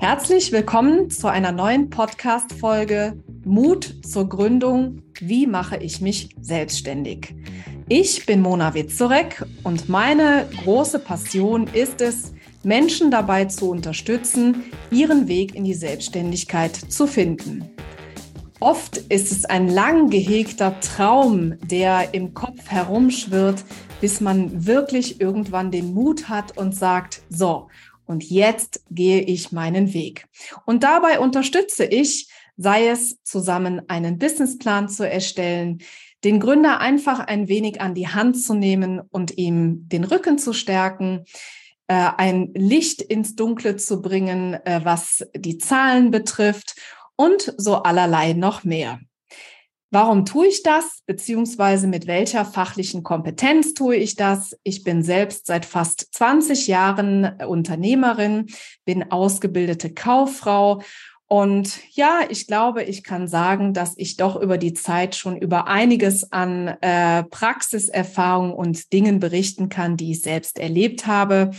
Herzlich willkommen zu einer neuen Podcast-Folge Mut zur Gründung. Wie mache ich mich selbstständig? Ich bin Mona Witzorek und meine große Passion ist es, Menschen dabei zu unterstützen, ihren Weg in die Selbstständigkeit zu finden. Oft ist es ein lang gehegter Traum, der im Kopf herumschwirrt, bis man wirklich irgendwann den Mut hat und sagt, so, und jetzt gehe ich meinen Weg. Und dabei unterstütze ich, sei es zusammen einen Businessplan zu erstellen, den Gründer einfach ein wenig an die Hand zu nehmen und ihm den Rücken zu stärken, äh, ein Licht ins Dunkle zu bringen, äh, was die Zahlen betrifft und so allerlei noch mehr. Warum tue ich das? Beziehungsweise mit welcher fachlichen Kompetenz tue ich das? Ich bin selbst seit fast 20 Jahren Unternehmerin, bin ausgebildete Kauffrau und ja, ich glaube, ich kann sagen, dass ich doch über die Zeit schon über einiges an äh, Praxiserfahrung und Dingen berichten kann, die ich selbst erlebt habe.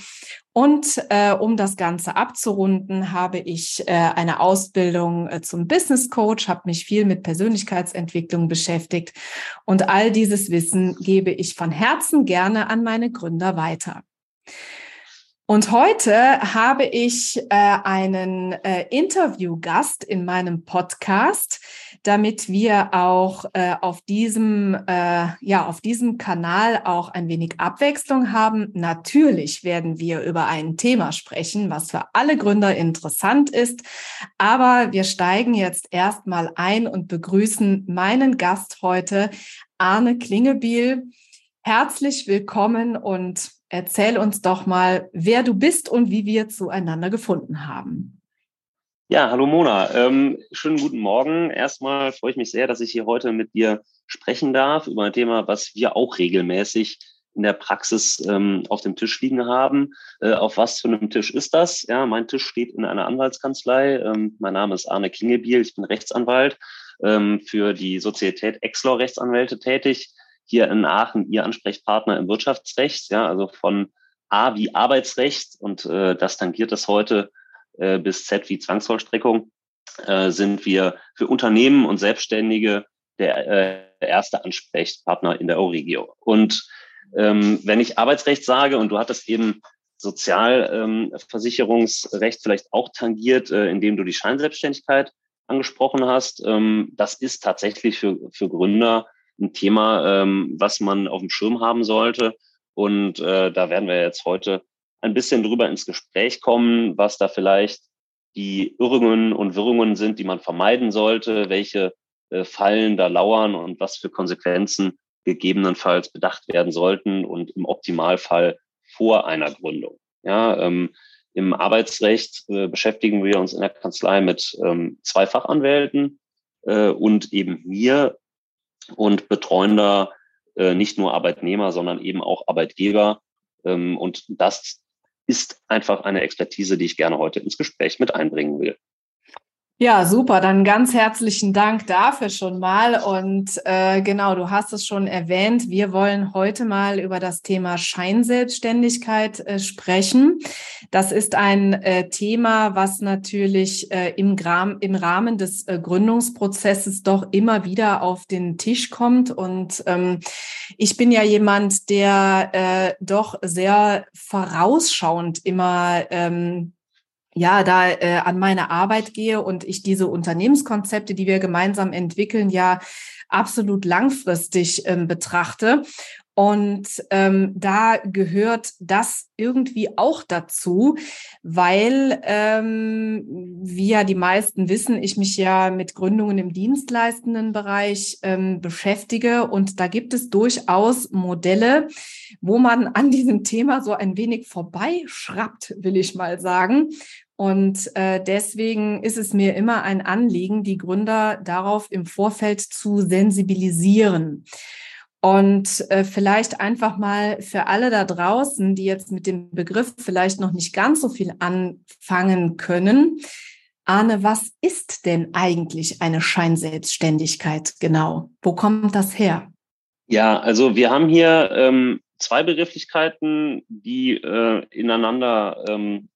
Und äh, um das Ganze abzurunden, habe ich äh, eine Ausbildung äh, zum Business Coach, habe mich viel mit Persönlichkeitsentwicklung beschäftigt und all dieses Wissen gebe ich von Herzen gerne an meine Gründer weiter. Und heute habe ich äh, einen äh, Interviewgast in meinem Podcast, damit wir auch äh, auf diesem äh, ja auf diesem Kanal auch ein wenig Abwechslung haben. Natürlich werden wir über ein Thema sprechen, was für alle Gründer interessant ist, aber wir steigen jetzt erstmal ein und begrüßen meinen Gast heute, Arne Klingebiel. Herzlich willkommen und Erzähl uns doch mal, wer du bist und wie wir zueinander gefunden haben. Ja, hallo Mona. Ähm, schönen guten Morgen. Erstmal freue ich mich sehr, dass ich hier heute mit dir sprechen darf über ein Thema, was wir auch regelmäßig in der Praxis ähm, auf dem Tisch liegen haben. Äh, auf was für einem Tisch ist das? Ja, mein Tisch steht in einer Anwaltskanzlei. Ähm, mein Name ist Arne Kingebiel. Ich bin Rechtsanwalt ähm, für die Sozietät Exlor Rechtsanwälte tätig hier in Aachen Ihr Ansprechpartner im Wirtschaftsrecht, ja, also von A wie Arbeitsrecht und äh, das tangiert es heute äh, bis Z wie Zwangsvollstreckung, äh, sind wir für Unternehmen und Selbstständige der äh, erste Ansprechpartner in der Euregio. Und ähm, wenn ich Arbeitsrecht sage, und du hattest eben Sozialversicherungsrecht ähm, vielleicht auch tangiert, äh, indem du die Scheinselbstständigkeit angesprochen hast, ähm, das ist tatsächlich für, für Gründer ein Thema, ähm, was man auf dem Schirm haben sollte. Und äh, da werden wir jetzt heute ein bisschen drüber ins Gespräch kommen, was da vielleicht die Irrungen und Wirrungen sind, die man vermeiden sollte, welche äh, Fallen da lauern und was für Konsequenzen gegebenenfalls bedacht werden sollten und im Optimalfall vor einer Gründung. Ja, ähm, Im Arbeitsrecht äh, beschäftigen wir uns in der Kanzlei mit ähm, zwei Fachanwälten äh, und eben mir und betreuen da äh, nicht nur Arbeitnehmer, sondern eben auch Arbeitgeber. Ähm, und das ist einfach eine Expertise, die ich gerne heute ins Gespräch mit einbringen will. Ja, super. Dann ganz herzlichen Dank dafür schon mal. Und äh, genau, du hast es schon erwähnt. Wir wollen heute mal über das Thema Scheinselbstständigkeit äh, sprechen. Das ist ein äh, Thema, was natürlich äh, im, Gram, im Rahmen des äh, Gründungsprozesses doch immer wieder auf den Tisch kommt. Und ähm, ich bin ja jemand, der äh, doch sehr vorausschauend immer ähm, ja, da äh, an meine Arbeit gehe und ich diese Unternehmenskonzepte, die wir gemeinsam entwickeln, ja absolut langfristig ähm, betrachte. Und ähm, da gehört das irgendwie auch dazu, weil, ähm, wie ja die meisten wissen, ich mich ja mit Gründungen im dienstleistenden Bereich ähm, beschäftige. Und da gibt es durchaus Modelle, wo man an diesem Thema so ein wenig vorbeischraubt, will ich mal sagen. Und äh, deswegen ist es mir immer ein Anliegen, die Gründer darauf im Vorfeld zu sensibilisieren. Und äh, vielleicht einfach mal für alle da draußen, die jetzt mit dem Begriff vielleicht noch nicht ganz so viel anfangen können. Arne, was ist denn eigentlich eine Scheinselbstständigkeit genau? Wo kommt das her? Ja, also wir haben hier ähm, zwei Begrifflichkeiten, die äh, ineinander ähm,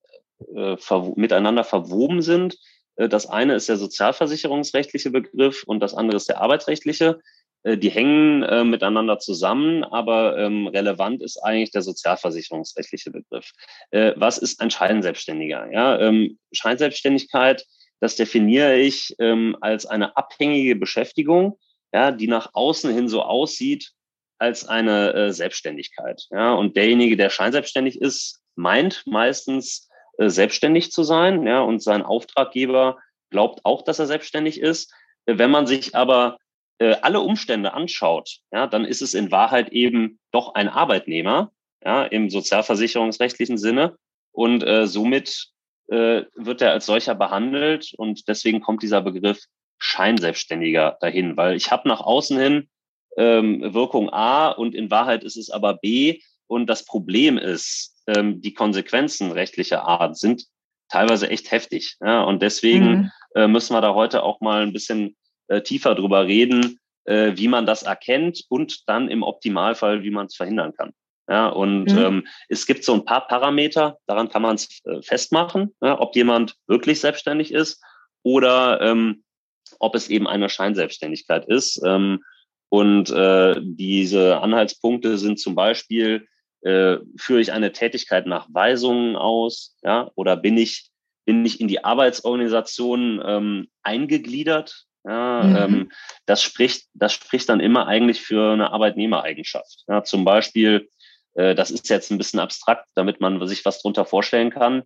äh, miteinander verwoben sind. Äh, das eine ist der sozialversicherungsrechtliche Begriff und das andere ist der arbeitsrechtliche. Äh, die hängen äh, miteinander zusammen, aber ähm, relevant ist eigentlich der sozialversicherungsrechtliche Begriff. Was ist ein Scheinselbstständiger? Ja, ähm, Scheinselbstständigkeit, das definiere ich ähm, als eine abhängige Beschäftigung, ja, die nach außen hin so aussieht als eine äh, Selbstständigkeit. Ja, und derjenige, der scheinselbstständig ist, meint meistens selbstständig zu sein, ja, und sein Auftraggeber glaubt auch, dass er selbstständig ist. Wenn man sich aber äh, alle Umstände anschaut, ja, dann ist es in Wahrheit eben doch ein Arbeitnehmer, ja, im sozialversicherungsrechtlichen Sinne. Und äh, somit äh, wird er als solcher behandelt und deswegen kommt dieser Begriff Scheinselbstständiger dahin, weil ich habe nach außen hin ähm, Wirkung A und in Wahrheit ist es aber B. Und das Problem ist, ähm, die Konsequenzen rechtlicher Art sind teilweise echt heftig. Ja? Und deswegen mhm. äh, müssen wir da heute auch mal ein bisschen äh, tiefer drüber reden, äh, wie man das erkennt und dann im Optimalfall, wie man es verhindern kann. Ja, und mhm. ähm, es gibt so ein paar Parameter, daran kann man es äh, festmachen, ja, ob jemand wirklich selbstständig ist oder ähm, ob es eben eine Scheinselbstständigkeit ist. Ähm, und äh, diese Anhaltspunkte sind zum Beispiel, äh, führe ich eine Tätigkeit nach Weisungen aus, ja, oder bin ich, bin ich in die Arbeitsorganisation ähm, eingegliedert, ja, mhm. ähm, das spricht, das spricht dann immer eigentlich für eine Arbeitnehmereigenschaft. Ja, zum Beispiel, äh, das ist jetzt ein bisschen abstrakt, damit man sich was drunter vorstellen kann.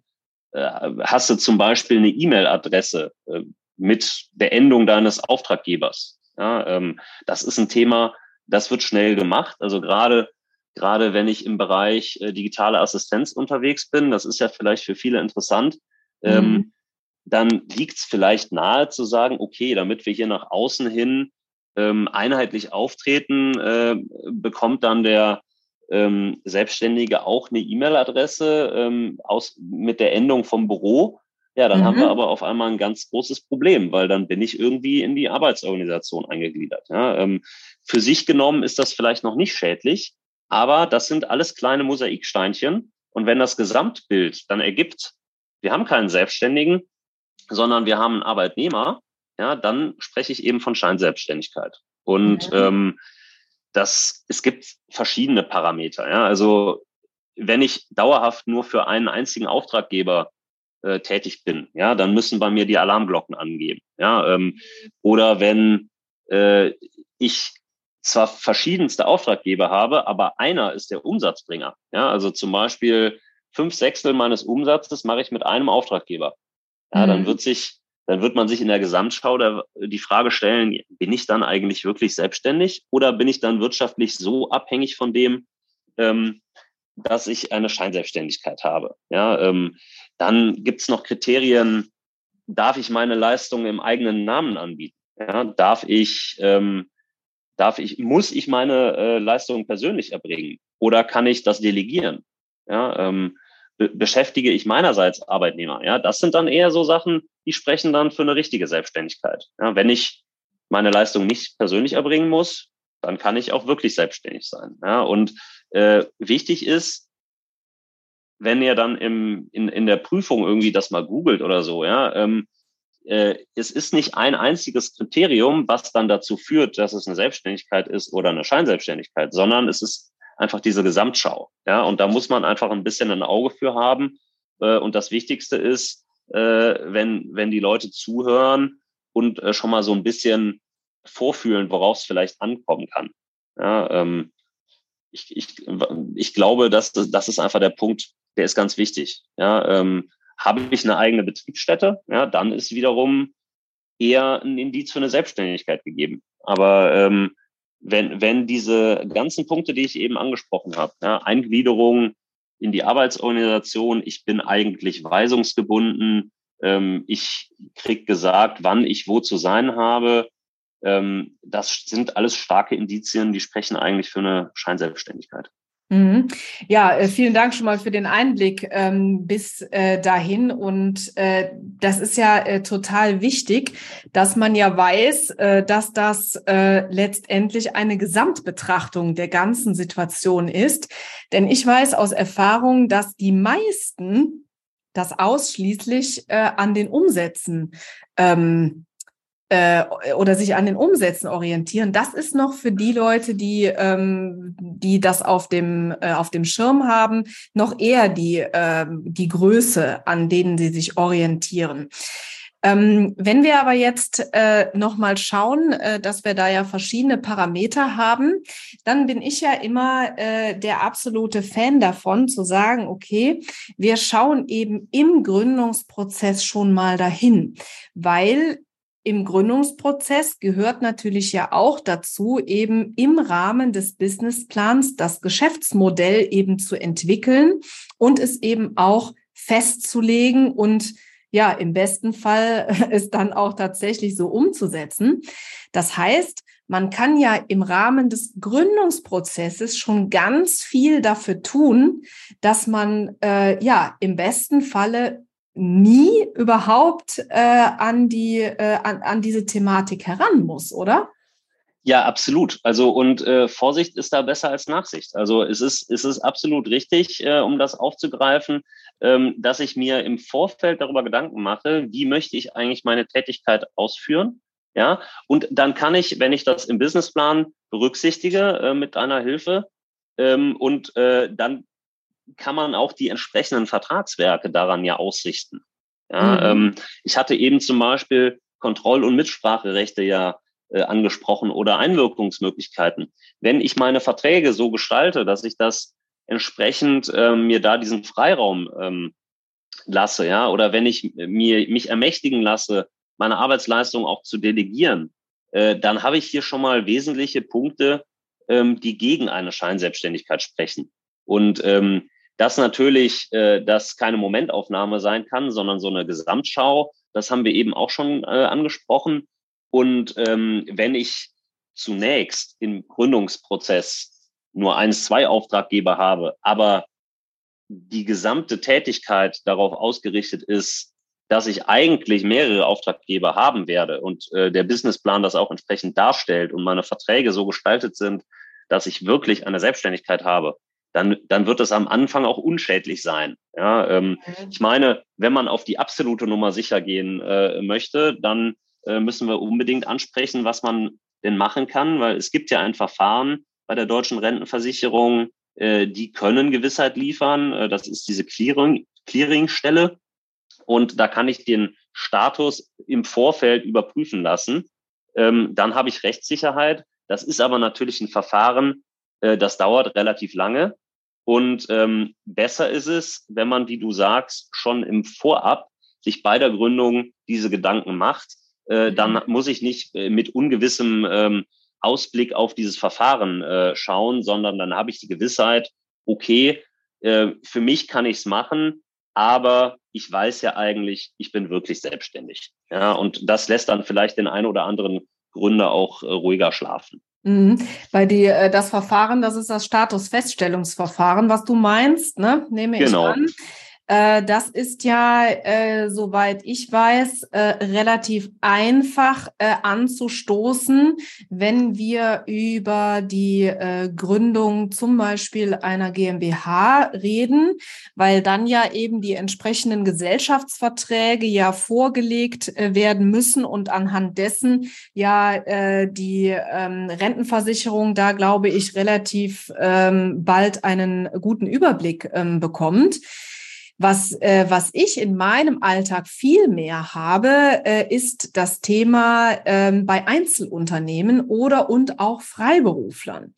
Äh, hast du zum Beispiel eine E-Mail-Adresse äh, mit der Endung deines Auftraggebers? Ja, ähm, das ist ein Thema, das wird schnell gemacht. Also gerade gerade wenn ich im Bereich äh, digitale Assistenz unterwegs bin, das ist ja vielleicht für viele interessant. Ähm, mhm. Dann liegt es vielleicht nahe zu sagen, okay, damit wir hier nach außen hin ähm, einheitlich auftreten, äh, bekommt dann der ähm, Selbstständige auch eine E-Mail-Adresse ähm, aus mit der Endung vom Büro. Ja, dann mhm. haben wir mhm. aber auf einmal ein ganz großes Problem, weil dann bin ich irgendwie in die Arbeitsorganisation eingegliedert. Ja, ähm, für sich genommen ist das vielleicht noch nicht schädlich, aber das sind alles kleine Mosaiksteinchen. Und wenn das Gesamtbild dann ergibt, wir haben keinen Selbstständigen, sondern wir haben einen Arbeitnehmer, ja, dann spreche ich eben von Scheinselbstständigkeit. Und mhm. ähm, das, es gibt verschiedene Parameter. Ja, also wenn ich dauerhaft nur für einen einzigen Auftraggeber äh, tätig bin, ja, dann müssen bei mir die Alarmglocken angeben. Ja, ähm, oder wenn äh, ich zwar verschiedenste Auftraggeber habe, aber einer ist der Umsatzbringer. Ja, also zum Beispiel fünf Sechstel meines Umsatzes mache ich mit einem Auftraggeber. Ja, mhm. dann wird sich, dann wird man sich in der Gesamtschau der, die Frage stellen, bin ich dann eigentlich wirklich selbstständig oder bin ich dann wirtschaftlich so abhängig von dem, ähm, dass ich eine Scheinselbstständigkeit habe? Ja, ähm, dann gibt's noch Kriterien, darf ich meine Leistungen im eigenen Namen anbieten? Ja, darf ich, ähm, darf ich, muss ich meine äh, Leistungen persönlich erbringen oder kann ich das delegieren? Ja, ähm, be beschäftige ich meinerseits Arbeitnehmer? Ja, das sind dann eher so Sachen, die sprechen dann für eine richtige Selbstständigkeit. Ja, wenn ich meine Leistung nicht persönlich erbringen muss, dann kann ich auch wirklich selbstständig sein. Ja, und äh, wichtig ist, wenn ihr dann im, in, in der Prüfung irgendwie das mal googelt oder so, ja, ähm, äh, es ist nicht ein einziges Kriterium, was dann dazu führt, dass es eine Selbstständigkeit ist oder eine Scheinselbstständigkeit, sondern es ist einfach diese Gesamtschau. Ja, und da muss man einfach ein bisschen ein Auge für haben. Äh, und das Wichtigste ist, äh, wenn, wenn die Leute zuhören und äh, schon mal so ein bisschen vorfühlen, worauf es vielleicht ankommen kann. Ja, ähm, ich, ich, ich glaube, dass das ist einfach der Punkt, der ist ganz wichtig. Ja, ähm, habe ich eine eigene Betriebsstätte, ja, dann ist wiederum eher ein Indiz für eine Selbstständigkeit gegeben. Aber ähm, wenn, wenn diese ganzen Punkte, die ich eben angesprochen habe, ja, Eingliederung in die Arbeitsorganisation, ich bin eigentlich weisungsgebunden, ähm, ich krieg gesagt, wann ich wo zu sein habe, ähm, das sind alles starke Indizien, die sprechen eigentlich für eine Scheinselbstständigkeit. Mhm. Ja, äh, vielen Dank schon mal für den Einblick ähm, bis äh, dahin. Und äh, das ist ja äh, total wichtig, dass man ja weiß, äh, dass das äh, letztendlich eine Gesamtbetrachtung der ganzen Situation ist. Denn ich weiß aus Erfahrung, dass die meisten das ausschließlich an den Umsätzen ähm, äh, oder sich an den Umsätzen orientieren. Das ist noch für die Leute, die, ähm, die das auf dem, äh, auf dem Schirm haben, noch eher die, äh, die Größe, an denen sie sich orientieren. Ähm, wenn wir aber jetzt äh, nochmal schauen, äh, dass wir da ja verschiedene Parameter haben, dann bin ich ja immer äh, der absolute Fan davon, zu sagen, okay, wir schauen eben im Gründungsprozess schon mal dahin, weil im Gründungsprozess gehört natürlich ja auch dazu, eben im Rahmen des Businessplans das Geschäftsmodell eben zu entwickeln und es eben auch festzulegen und ja, im besten Fall es dann auch tatsächlich so umzusetzen. Das heißt, man kann ja im Rahmen des Gründungsprozesses schon ganz viel dafür tun, dass man äh, ja im besten Falle nie überhaupt äh, an, die, äh, an, an diese Thematik heran muss, oder? Ja, absolut. Also und äh, Vorsicht ist da besser als Nachsicht. Also es ist, es ist absolut richtig, äh, um das aufzugreifen, ähm, dass ich mir im Vorfeld darüber Gedanken mache, wie möchte ich eigentlich meine Tätigkeit ausführen. Ja, und dann kann ich, wenn ich das im Businessplan berücksichtige äh, mit einer Hilfe ähm, und äh, dann kann man auch die entsprechenden Vertragswerke daran ja ausrichten. Ja, mhm. ähm, ich hatte eben zum Beispiel Kontroll- und Mitspracherechte ja äh, angesprochen oder Einwirkungsmöglichkeiten. Wenn ich meine Verträge so gestalte, dass ich das entsprechend ähm, mir da diesen Freiraum ähm, lasse, ja, oder wenn ich mir mich ermächtigen lasse, meine Arbeitsleistung auch zu delegieren, äh, dann habe ich hier schon mal wesentliche Punkte, ähm, die gegen eine Scheinselbstständigkeit sprechen. Und ähm, dass natürlich äh, das keine Momentaufnahme sein kann, sondern so eine Gesamtschau, das haben wir eben auch schon äh, angesprochen. Und ähm, wenn ich zunächst im Gründungsprozess nur eins, zwei Auftraggeber habe, aber die gesamte Tätigkeit darauf ausgerichtet ist, dass ich eigentlich mehrere Auftraggeber haben werde und äh, der Businessplan das auch entsprechend darstellt und meine Verträge so gestaltet sind, dass ich wirklich eine Selbstständigkeit habe, dann, dann wird es am Anfang auch unschädlich sein. Ja, ähm, mhm. Ich meine, wenn man auf die absolute Nummer sicher gehen äh, möchte, dann äh, müssen wir unbedingt ansprechen, was man denn machen kann, weil es gibt ja ein Verfahren bei der deutschen Rentenversicherung, äh, die können Gewissheit liefern. Äh, das ist diese Clearing, Clearingstelle. Und da kann ich den Status im Vorfeld überprüfen lassen. Ähm, dann habe ich Rechtssicherheit. Das ist aber natürlich ein Verfahren, äh, das dauert relativ lange. Und ähm, besser ist es, wenn man, wie du sagst, schon im Vorab sich bei der Gründung diese Gedanken macht. Äh, dann mhm. muss ich nicht äh, mit ungewissem ähm, Ausblick auf dieses Verfahren äh, schauen, sondern dann habe ich die Gewissheit, okay, äh, für mich kann ich es machen, aber ich weiß ja eigentlich, ich bin wirklich selbstständig. Ja, und das lässt dann vielleicht den einen oder anderen Gründer auch äh, ruhiger schlafen. Mhm. Weil die, äh, das Verfahren, das ist das Statusfeststellungsverfahren, was du meinst, ne? nehme genau. ich an. Äh, das ist ja, äh, soweit ich weiß, äh, relativ einfach äh, anzustoßen, wenn wir über die äh, Gründung zum Beispiel einer GmbH reden, weil dann ja eben die entsprechenden Gesellschaftsverträge ja vorgelegt äh, werden müssen und anhand dessen ja die ähm, Rentenversicherung da, glaube ich, relativ ähm, bald einen guten Überblick ähm, bekommt. Was, äh, was ich in meinem Alltag viel mehr habe, äh, ist das Thema ähm, bei Einzelunternehmen oder und auch Freiberuflern.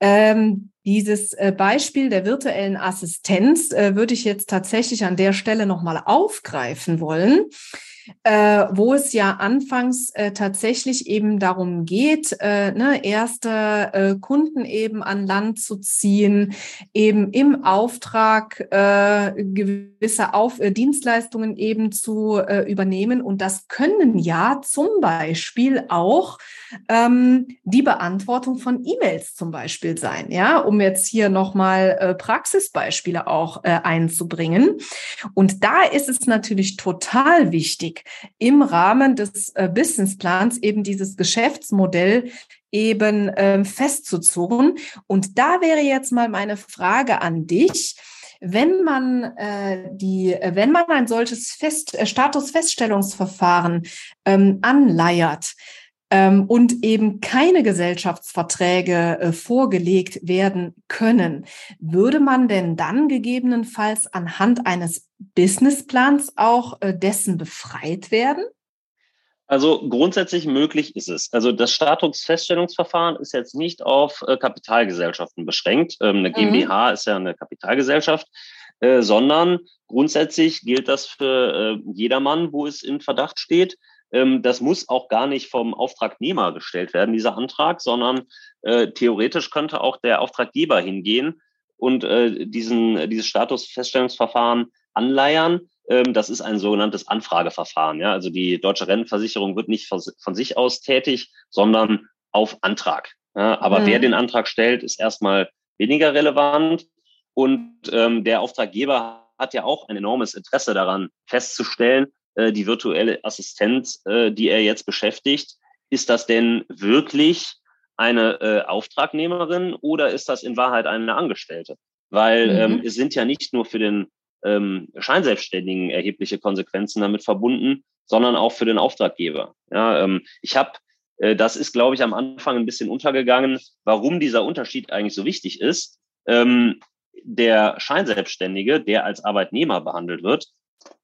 Ähm, dieses äh, Beispiel der virtuellen Assistenz äh, würde ich jetzt tatsächlich an der Stelle nochmal aufgreifen wollen äh, wo es ja anfangs äh, tatsächlich eben darum geht, äh, ne, erste äh, Kunden eben an Land zu ziehen, eben im Auftrag äh, gewisse Auf äh, Dienstleistungen eben zu übernehmen. Und das können ja zum Beispiel auch ähm, die Beantwortung von E-Mails zum Beispiel sein, ja, um jetzt hier nochmal äh, Praxisbeispiele auch einzubringen. Und da ist es natürlich total wichtig, im Rahmen des äh, Businessplans eben dieses Geschäftsmodell eben ähm, festzuzurren. Und da wäre jetzt mal meine Frage an dich. wenn man äh, die, wenn man ein solches Fest, äh, Statusfeststellungsverfahren ähm, anleiert, und eben keine Gesellschaftsverträge äh, vorgelegt werden können, würde man denn dann gegebenenfalls anhand eines Businessplans auch äh, dessen befreit werden? Also grundsätzlich möglich ist es. Also das Statusfeststellungsverfahren ist jetzt nicht auf äh, Kapitalgesellschaften beschränkt. Ähm, eine GmbH mhm. ist ja eine Kapitalgesellschaft, sondern grundsätzlich gilt das für jedermann, wo es in Verdacht steht. Ähm, das muss auch gar nicht vom Auftragnehmer gestellt werden, dieser Antrag, sondern äh, theoretisch könnte auch der Auftraggeber hingehen und äh, diesen, dieses Statusfeststellungsverfahren anleiern. Ähm, das ist ein sogenanntes Anfrageverfahren. Ja? Also die deutsche Rentenversicherung wird nicht von sich aus tätig, sondern auf Antrag. Ja? Aber mhm. wer den Antrag stellt, ist erstmal weniger relevant. Und ähm, der Auftraggeber hat ja auch ein enormes Interesse daran, festzustellen, äh, die virtuelle Assistenz, äh, die er jetzt beschäftigt, ist das denn wirklich eine äh, Auftragnehmerin oder ist das in Wahrheit eine Angestellte? Weil mhm. ähm, es sind ja nicht nur für den ähm, Scheinselbstständigen erhebliche Konsequenzen damit verbunden, sondern auch für den Auftraggeber. Ja, ähm, ich habe, äh, das ist, glaube ich, am Anfang ein bisschen untergegangen, warum dieser Unterschied eigentlich so wichtig ist. Ähm, der Scheinselbstständige, der als Arbeitnehmer behandelt wird,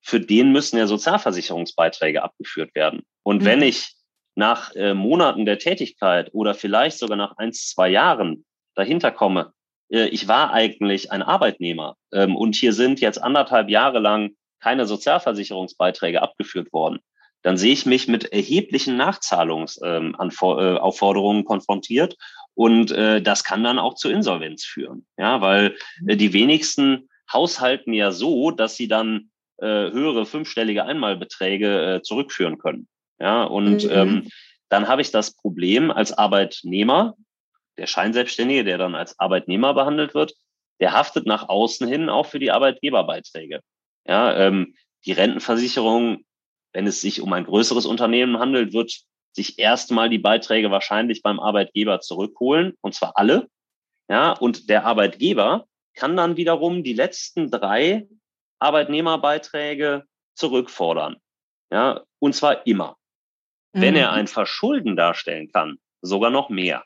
für den müssen ja Sozialversicherungsbeiträge abgeführt werden. Und mhm. wenn ich nach äh, Monaten der Tätigkeit oder vielleicht sogar nach eins, zwei Jahren dahinter komme, äh, ich war eigentlich ein Arbeitnehmer ähm, und hier sind jetzt anderthalb Jahre lang keine Sozialversicherungsbeiträge abgeführt worden, dann sehe ich mich mit erheblichen Nachzahlungsaufforderungen ähm, konfrontiert und äh, das kann dann auch zur Insolvenz führen, ja, weil äh, die wenigsten haushalten ja so, dass sie dann äh, höhere fünfstellige Einmalbeträge äh, zurückführen können. Ja, und mhm. ähm, dann habe ich das Problem als Arbeitnehmer, der Scheinselbstständige, der dann als Arbeitnehmer behandelt wird, der haftet nach außen hin auch für die Arbeitgeberbeiträge. Ja, ähm, die Rentenversicherung, wenn es sich um ein größeres Unternehmen handelt, wird sich erstmal die Beiträge wahrscheinlich beim Arbeitgeber zurückholen, und zwar alle. Ja, und der Arbeitgeber kann dann wiederum die letzten drei Arbeitnehmerbeiträge zurückfordern. Ja, und zwar immer. Mhm. Wenn er mhm. ein Verschulden darstellen kann, sogar noch mehr.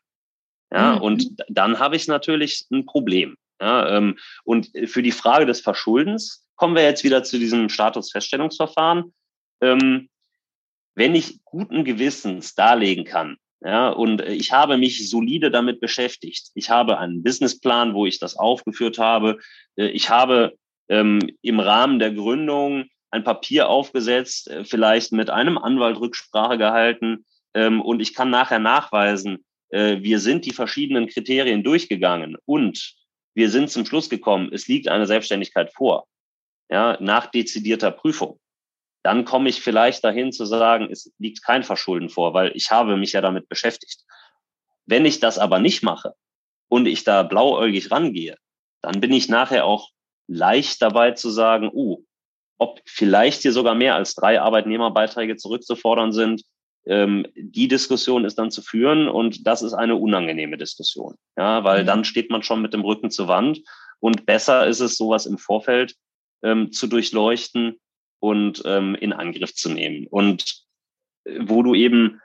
Ja, mhm. und dann habe ich natürlich ein Problem. Ja, ähm, und für die Frage des Verschuldens kommen wir jetzt wieder zu diesem Statusfeststellungsverfahren. Ähm, wenn ich guten Gewissens darlegen kann, ja, und ich habe mich solide damit beschäftigt. Ich habe einen Businessplan, wo ich das aufgeführt habe. Äh, ich habe ähm, im Rahmen der Gründung ein Papier aufgesetzt, äh, vielleicht mit einem Anwalt Rücksprache gehalten ähm, und ich kann nachher nachweisen, äh, wir sind die verschiedenen Kriterien durchgegangen und wir sind zum Schluss gekommen, es liegt eine Selbstständigkeit vor, ja, nach dezidierter Prüfung. Dann komme ich vielleicht dahin zu sagen, es liegt kein Verschulden vor, weil ich habe mich ja damit beschäftigt. Wenn ich das aber nicht mache und ich da blauäugig rangehe, dann bin ich nachher auch leicht dabei zu sagen, uh, ob vielleicht hier sogar mehr als drei Arbeitnehmerbeiträge zurückzufordern sind, ähm, die Diskussion ist dann zu führen und das ist eine unangenehme Diskussion. Ja, weil mhm. dann steht man schon mit dem Rücken zur Wand und besser ist es, sowas im Vorfeld ähm, zu durchleuchten und ähm, in Angriff zu nehmen. Und äh, wo du eben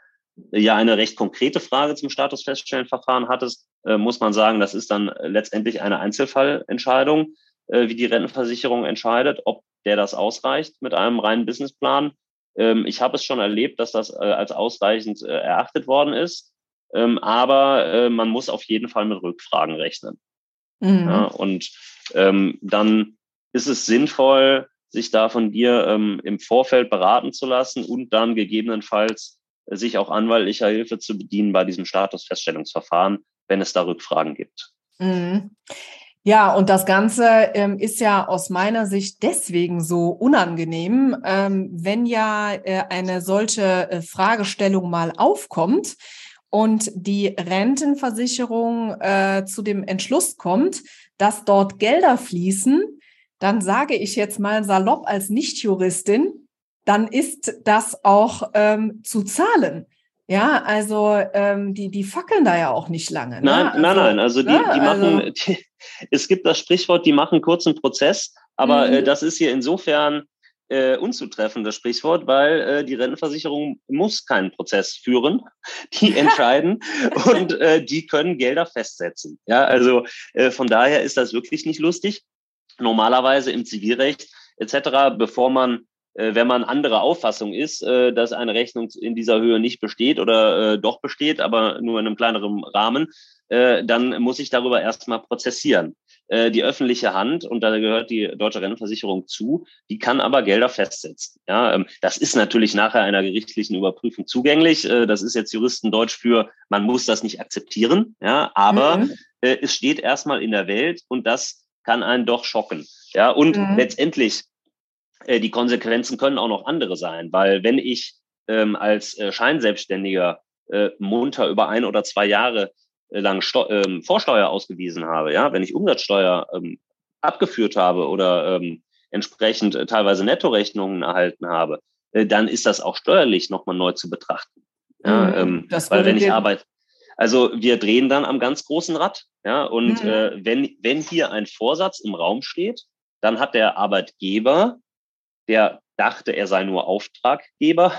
ja eine recht konkrete Frage zum Statusfeststellenverfahren hattest, äh, muss man sagen, das ist dann letztendlich eine Einzelfallentscheidung äh, wie die Rentenversicherung entscheidet, ob der das ausreicht mit einem reinen Businessplan. Ähm, ich habe es schon erlebt, dass das äh, als ausreichend äh, erachtet worden ist. Ähm, aber äh, man muss auf jeden Fall mit Rückfragen rechnen. Mhm. Ja, und ähm, dann ist es sinnvoll, sich da von dir ähm, im Vorfeld beraten zu lassen und dann gegebenenfalls äh, sich auch anwaltlicher Hilfe zu bedienen bei diesem Statusfeststellungsverfahren, wenn es da Rückfragen gibt. Mhm. Ja, und das Ganze ähm, ist ja aus meiner Sicht deswegen so unangenehm, ähm, wenn ja äh, eine solche äh, Fragestellung mal aufkommt und die Rentenversicherung äh, zu dem Entschluss kommt, dass dort Gelder fließen, dann sage ich jetzt mal salopp als Nichtjuristin, dann ist das auch ähm, zu zahlen. Ja, also ähm, die, die fackeln da ja auch nicht lange. Ne? Nein, also, nein, nein. Also die, ne? die machen, also, die, es gibt das Sprichwort, die machen kurzen Prozess, aber äh, mhm. äh, das ist hier insofern äh, unzutreffend, das Sprichwort, weil äh, die Rentenversicherung muss keinen Prozess führen. Die entscheiden und äh, die können Gelder festsetzen. Ja, also äh, von daher ist das wirklich nicht lustig. Normalerweise im Zivilrecht etc., bevor man wenn man anderer Auffassung ist, äh, dass eine Rechnung in dieser Höhe nicht besteht oder äh, doch besteht, aber nur in einem kleineren Rahmen, äh, dann muss ich darüber erstmal prozessieren. Äh, die öffentliche Hand, und da gehört die Deutsche Rentenversicherung zu, die kann aber Gelder festsetzen. Ja, ähm, das ist natürlich nachher einer gerichtlichen Überprüfung zugänglich. Äh, das ist jetzt Juristendeutsch für, man muss das nicht akzeptieren. Ja, aber mhm. äh, es steht erstmal in der Welt und das kann einen doch schocken. Ja, und mhm. letztendlich äh, die Konsequenzen können auch noch andere sein, weil wenn ich ähm, als äh, Scheinselbstständiger äh, munter über ein oder zwei Jahre äh, lang Steu ähm, Vorsteuer ausgewiesen habe, ja, wenn ich Umsatzsteuer ähm, abgeführt habe oder ähm, entsprechend äh, teilweise Nettorechnungen erhalten habe, äh, dann ist das auch steuerlich nochmal neu zu betrachten. Ja, mhm, ähm, weil wenn ich arbeite, also wir drehen dann am ganz großen Rad, ja, und mhm. äh, wenn, wenn hier ein Vorsatz im Raum steht, dann hat der Arbeitgeber der dachte, er sei nur Auftraggeber,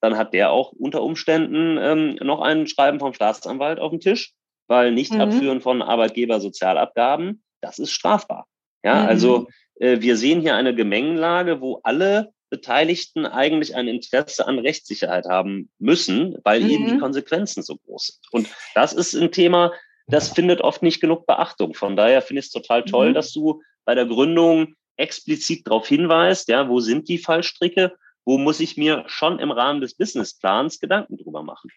dann hat der auch unter Umständen ähm, noch ein Schreiben vom Staatsanwalt auf dem Tisch, weil nicht mhm. abführen von Arbeitgebersozialabgaben, das ist strafbar. Ja, mhm. also äh, wir sehen hier eine Gemengenlage, wo alle Beteiligten eigentlich ein Interesse an Rechtssicherheit haben müssen, weil mhm. eben die Konsequenzen so groß sind. Und das ist ein Thema, das findet oft nicht genug Beachtung. Von daher finde ich es total toll, mhm. dass du bei der Gründung explizit darauf hinweist, ja, wo sind die Fallstricke, wo muss ich mir schon im Rahmen des Businessplans Gedanken drüber machen.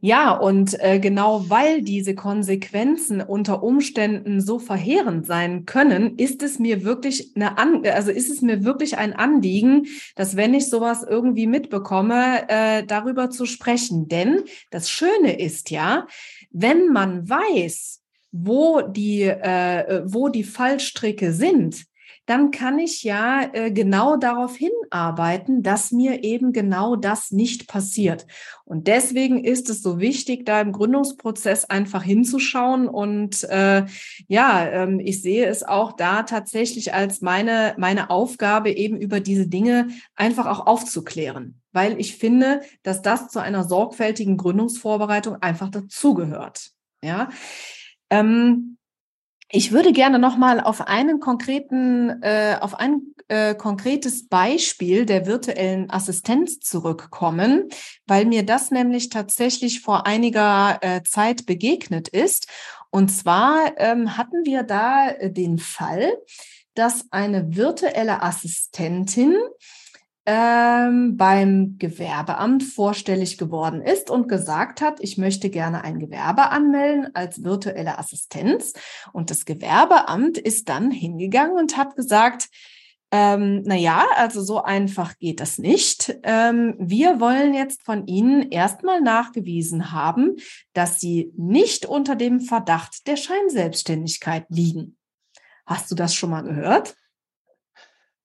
Ja, und äh, genau weil diese Konsequenzen unter Umständen so verheerend sein können, ist es mir wirklich eine An also ist es mir wirklich ein Anliegen, dass wenn ich sowas irgendwie mitbekomme, äh, darüber zu sprechen. Denn das Schöne ist ja, wenn man weiß, wo die, äh, wo die Fallstricke sind, dann kann ich ja äh, genau darauf hinarbeiten, dass mir eben genau das nicht passiert. Und deswegen ist es so wichtig, da im Gründungsprozess einfach hinzuschauen. Und äh, ja, ähm, ich sehe es auch da tatsächlich als meine, meine Aufgabe, eben über diese Dinge einfach auch aufzuklären. Weil ich finde, dass das zu einer sorgfältigen Gründungsvorbereitung einfach dazugehört. Ja. Ähm, ich würde gerne noch mal auf einen konkreten, äh, auf ein äh, konkretes Beispiel der virtuellen Assistenz zurückkommen, weil mir das nämlich tatsächlich vor einiger äh, Zeit begegnet ist. Und zwar ähm, hatten wir da äh, den Fall, dass eine virtuelle Assistentin ähm, beim Gewerbeamt vorstellig geworden ist und gesagt hat, ich möchte gerne ein Gewerbe anmelden als virtuelle Assistenz. Und das Gewerbeamt ist dann hingegangen und hat gesagt, ähm, na ja, also so einfach geht das nicht. Ähm, wir wollen jetzt von Ihnen erstmal nachgewiesen haben, dass Sie nicht unter dem Verdacht der Scheinselbstständigkeit liegen. Hast du das schon mal gehört?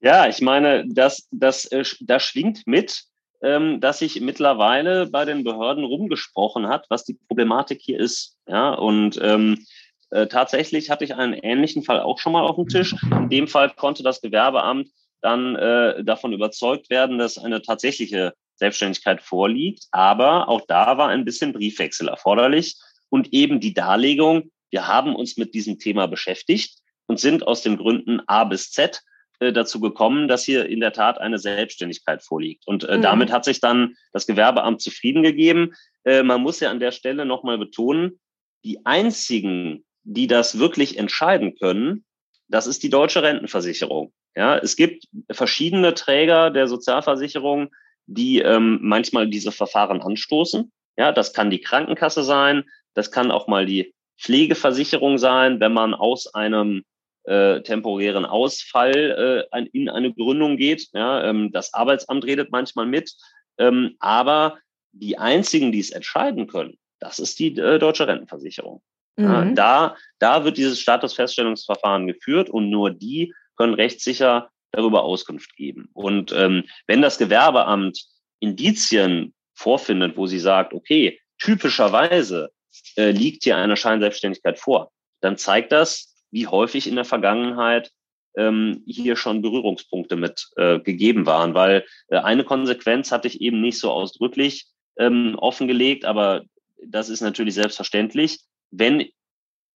Ja, ich meine, das, das, äh, das schwingt mit, ähm, dass sich mittlerweile bei den Behörden rumgesprochen hat, was die Problematik hier ist. Ja, und ähm, äh, tatsächlich hatte ich einen ähnlichen Fall auch schon mal auf dem Tisch. In dem Fall konnte das Gewerbeamt dann äh, davon überzeugt werden, dass eine tatsächliche Selbstständigkeit vorliegt. Aber auch da war ein bisschen Briefwechsel erforderlich und eben die Darlegung, wir haben uns mit diesem Thema beschäftigt und sind aus den Gründen A bis Z äh, dazu gekommen, dass hier in der Tat eine Selbstständigkeit vorliegt. Und äh, mhm. damit hat sich dann das Gewerbeamt zufrieden gegeben. Äh, man muss ja an der Stelle nochmal betonen, die einzigen, die das wirklich entscheiden können, das ist die deutsche Rentenversicherung. Ja, es gibt verschiedene Träger der Sozialversicherung, die ähm, manchmal diese Verfahren anstoßen. Ja, das kann die Krankenkasse sein, das kann auch mal die Pflegeversicherung sein, wenn man aus einem äh, temporären Ausfall äh, in eine Gründung geht. Ja, ähm, das Arbeitsamt redet manchmal mit, ähm, aber die einzigen, die es entscheiden können, das ist die äh, deutsche Rentenversicherung. Mhm. Ja, da, da wird dieses Statusfeststellungsverfahren geführt und nur die können rechtssicher darüber Auskunft geben. Und ähm, wenn das Gewerbeamt Indizien vorfindet, wo sie sagt, okay, typischerweise äh, liegt hier eine Scheinselbstständigkeit vor, dann zeigt das, wie häufig in der Vergangenheit ähm, hier schon Berührungspunkte mit äh, gegeben waren, weil äh, eine Konsequenz hatte ich eben nicht so ausdrücklich ähm, offengelegt, aber das ist natürlich selbstverständlich. Wenn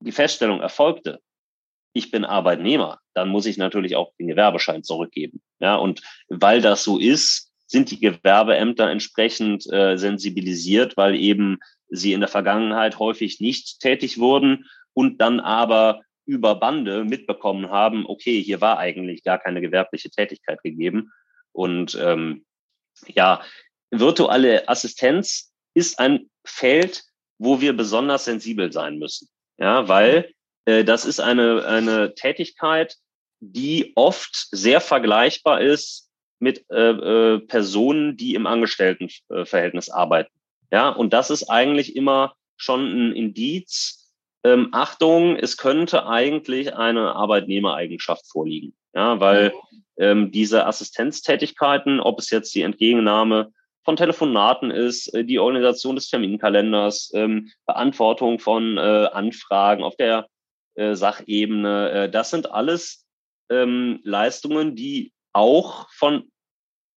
die Feststellung erfolgte, ich bin Arbeitnehmer, dann muss ich natürlich auch den Gewerbeschein zurückgeben. Ja, und weil das so ist, sind die Gewerbeämter entsprechend äh, sensibilisiert, weil eben sie in der Vergangenheit häufig nicht tätig wurden und dann aber über Bande mitbekommen haben, okay, hier war eigentlich gar keine gewerbliche Tätigkeit gegeben. Und ähm, ja, virtuelle Assistenz ist ein Feld, wo wir besonders sensibel sein müssen. Ja, weil äh, das ist eine, eine Tätigkeit, die oft sehr vergleichbar ist mit äh, äh, Personen, die im Angestelltenverhältnis arbeiten. Ja, und das ist eigentlich immer schon ein Indiz, ähm, Achtung, es könnte eigentlich eine Arbeitnehmereigenschaft vorliegen. Ja, weil ähm, diese Assistenztätigkeiten, ob es jetzt die Entgegennahme von Telefonaten ist, äh, die Organisation des Terminkalenders, ähm, Beantwortung von äh, Anfragen auf der äh, Sachebene, äh, das sind alles ähm, Leistungen, die auch von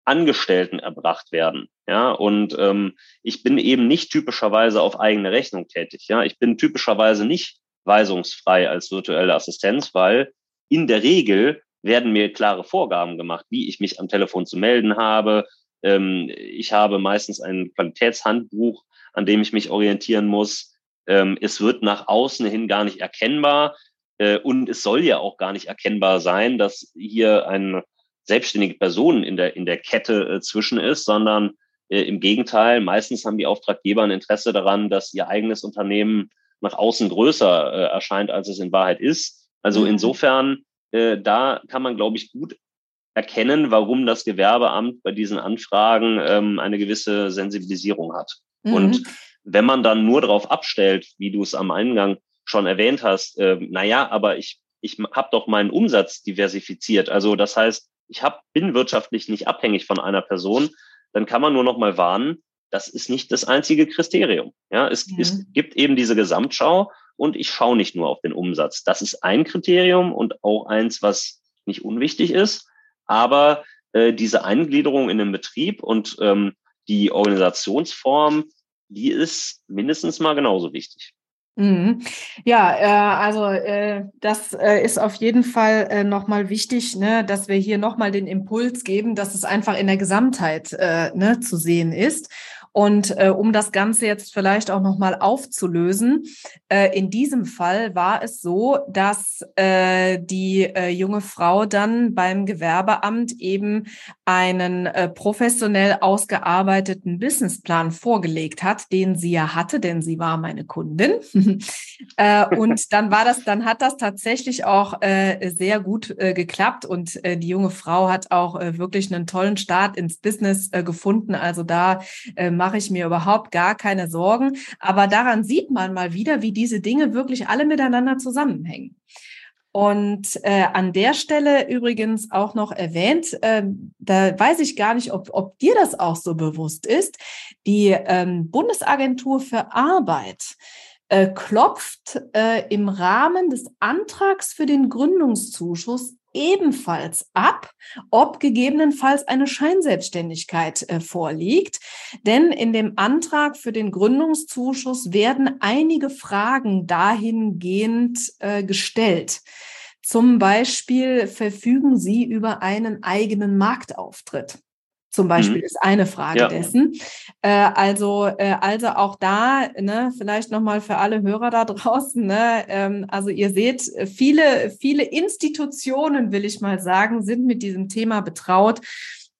Angestellten erbracht werden. Ja, und ähm, ich bin eben nicht typischerweise auf eigene Rechnung tätig. Ja, ich bin typischerweise nicht weisungsfrei als virtuelle Assistenz, weil in der Regel werden mir klare Vorgaben gemacht, wie ich mich am Telefon zu melden habe. Ähm, ich habe meistens ein Qualitätshandbuch, an dem ich mich orientieren muss. Ähm, es wird nach außen hin gar nicht erkennbar äh, und es soll ja auch gar nicht erkennbar sein, dass hier ein selbstständige Person in der, in der Kette äh, zwischen ist, sondern äh, im Gegenteil, meistens haben die Auftraggeber ein Interesse daran, dass ihr eigenes Unternehmen nach außen größer äh, erscheint, als es in Wahrheit ist. Also mhm. insofern, äh, da kann man, glaube ich, gut erkennen, warum das Gewerbeamt bei diesen Anfragen ähm, eine gewisse Sensibilisierung hat. Mhm. Und wenn man dann nur darauf abstellt, wie du es am Eingang schon erwähnt hast, äh, naja, aber ich, ich habe doch meinen Umsatz diversifiziert. Also das heißt, ich hab, bin wirtschaftlich nicht abhängig von einer Person, dann kann man nur noch mal warnen, das ist nicht das einzige Kriterium. Ja, es, mhm. es gibt eben diese Gesamtschau und ich schaue nicht nur auf den Umsatz. Das ist ein Kriterium und auch eins, was nicht unwichtig ist. Aber äh, diese Eingliederung in den Betrieb und ähm, die Organisationsform, die ist mindestens mal genauso wichtig. Mhm. Ja, äh, also äh, das äh, ist auf jeden Fall äh, nochmal wichtig, ne, dass wir hier nochmal den Impuls geben, dass es einfach in der Gesamtheit äh, ne, zu sehen ist. Und äh, um das Ganze jetzt vielleicht auch nochmal aufzulösen, äh, in diesem Fall war es so, dass äh, die äh, junge Frau dann beim Gewerbeamt eben einen äh, professionell ausgearbeiteten Businessplan vorgelegt hat, den sie ja hatte, denn sie war meine Kundin. äh, und dann war das, dann hat das tatsächlich auch äh, sehr gut äh, geklappt und äh, die junge Frau hat auch äh, wirklich einen tollen Start ins Business äh, gefunden. Also da äh, mache ich mir überhaupt gar keine Sorgen. Aber daran sieht man mal wieder, wie diese Dinge wirklich alle miteinander zusammenhängen. Und äh, an der Stelle übrigens auch noch erwähnt, äh, da weiß ich gar nicht, ob, ob dir das auch so bewusst ist, die ähm, Bundesagentur für Arbeit äh, klopft äh, im Rahmen des Antrags für den Gründungszuschuss ebenfalls ab, ob gegebenenfalls eine Scheinselbstständigkeit äh, vorliegt. Denn in dem Antrag für den Gründungszuschuss werden einige Fragen dahingehend äh, gestellt. Zum Beispiel verfügen Sie über einen eigenen Marktauftritt zum Beispiel mhm. ist eine Frage ja. dessen. Äh, also, äh, also auch da, ne, vielleicht nochmal für alle Hörer da draußen, ne, ähm, also ihr seht, viele, viele Institutionen, will ich mal sagen, sind mit diesem Thema betraut.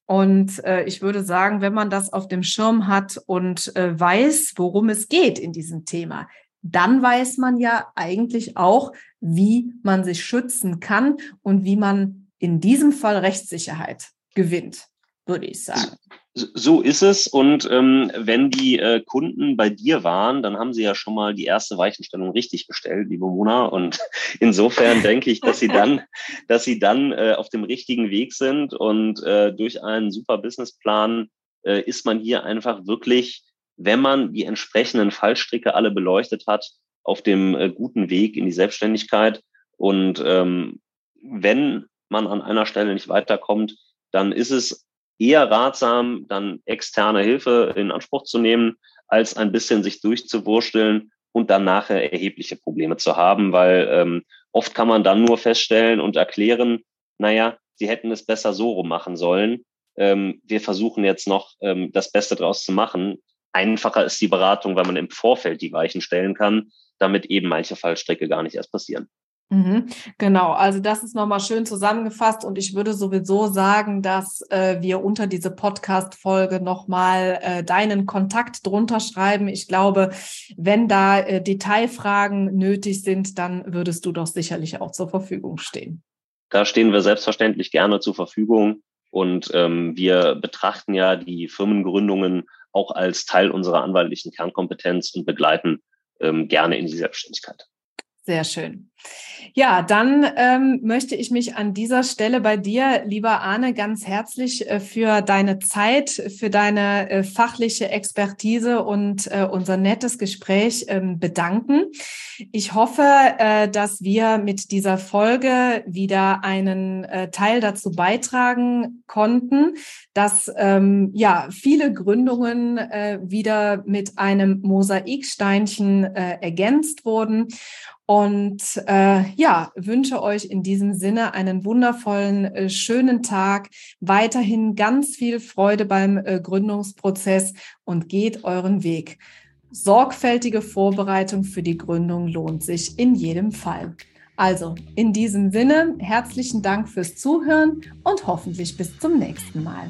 Und äh, ich würde sagen, wenn man das auf dem Schirm hat und äh, weiß, worum es geht in diesem Thema, dann weiß man ja eigentlich auch, wie man sich schützen kann und wie man in diesem Fall Rechtssicherheit gewinnt würde ich sagen. So ist es. Und ähm, wenn die äh, Kunden bei dir waren, dann haben sie ja schon mal die erste Weichenstellung richtig gestellt, liebe Mona. Und insofern denke ich, dass sie dann, dass sie dann äh, auf dem richtigen Weg sind und äh, durch einen super Businessplan äh, ist man hier einfach wirklich, wenn man die entsprechenden Fallstricke alle beleuchtet hat, auf dem äh, guten Weg in die Selbstständigkeit. Und ähm, wenn man an einer Stelle nicht weiterkommt, dann ist es eher ratsam, dann externe Hilfe in Anspruch zu nehmen, als ein bisschen sich durchzuwursteln und dann nachher erhebliche Probleme zu haben, weil ähm, oft kann man dann nur feststellen und erklären, naja, sie hätten es besser so rum machen sollen. Ähm, wir versuchen jetzt noch ähm, das Beste draus zu machen. Einfacher ist die Beratung, weil man im Vorfeld die Weichen stellen kann, damit eben manche Fallstricke gar nicht erst passieren. Mhm, genau, also das ist nochmal schön zusammengefasst und ich würde sowieso sagen, dass äh, wir unter diese Podcast-Folge nochmal äh, deinen Kontakt drunter schreiben. Ich glaube, wenn da äh, Detailfragen nötig sind, dann würdest du doch sicherlich auch zur Verfügung stehen. Da stehen wir selbstverständlich gerne zur Verfügung und ähm, wir betrachten ja die Firmengründungen auch als Teil unserer anwaltlichen Kernkompetenz und begleiten ähm, gerne in die Selbstständigkeit. Sehr schön. Ja, dann ähm, möchte ich mich an dieser Stelle bei dir, lieber Arne, ganz herzlich äh, für deine Zeit, für deine äh, fachliche Expertise und äh, unser nettes Gespräch ähm, bedanken. Ich hoffe, äh, dass wir mit dieser Folge wieder einen äh, Teil dazu beitragen konnten, dass ähm, ja viele Gründungen äh, wieder mit einem Mosaiksteinchen ergänzt wurden und äh, ja, wünsche euch in diesem Sinne einen wundervollen, äh, schönen Tag, weiterhin ganz viel Freude beim äh, Gründungsprozess und geht euren Weg. Sorgfältige Vorbereitung für die Gründung lohnt sich in jedem Fall. Also, in diesem Sinne, herzlichen Dank fürs Zuhören und hoffentlich bis zum nächsten Mal.